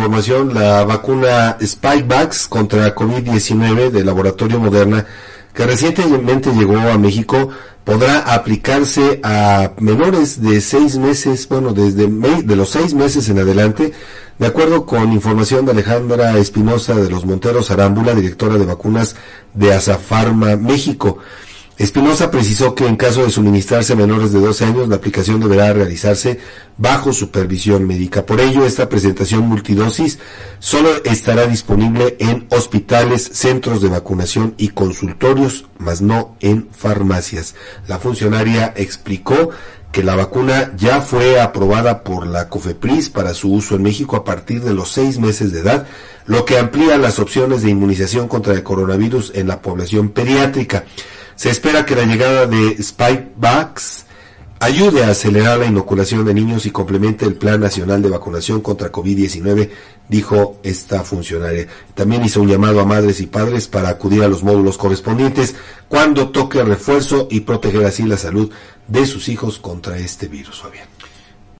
información, la vacuna Spikevax contra COVID-19 del laboratorio Moderna, que recientemente llegó a México, podrá aplicarse a menores de seis meses, bueno, desde de los seis meses en adelante, de acuerdo con información de Alejandra Espinosa de los Monteros Arámbula, directora de vacunas de Azafarma México. Espinosa precisó que en caso de suministrarse a menores de 12 años, la aplicación deberá realizarse bajo supervisión médica. Por ello, esta presentación multidosis solo estará disponible en hospitales, centros de vacunación y consultorios, mas no en farmacias. La funcionaria explicó que la vacuna ya fue aprobada por la COFEPRIS para su uso en México a partir de los seis meses de edad, lo que amplía las opciones de inmunización contra el coronavirus en la población pediátrica. Se espera que la llegada de Spikevax ayude a acelerar la inoculación de niños y complemente el Plan Nacional de Vacunación contra COVID-19, dijo esta funcionaria. También hizo un llamado a madres y padres para acudir a los módulos correspondientes cuando toque refuerzo y proteger así la salud de sus hijos contra este virus, Fabián.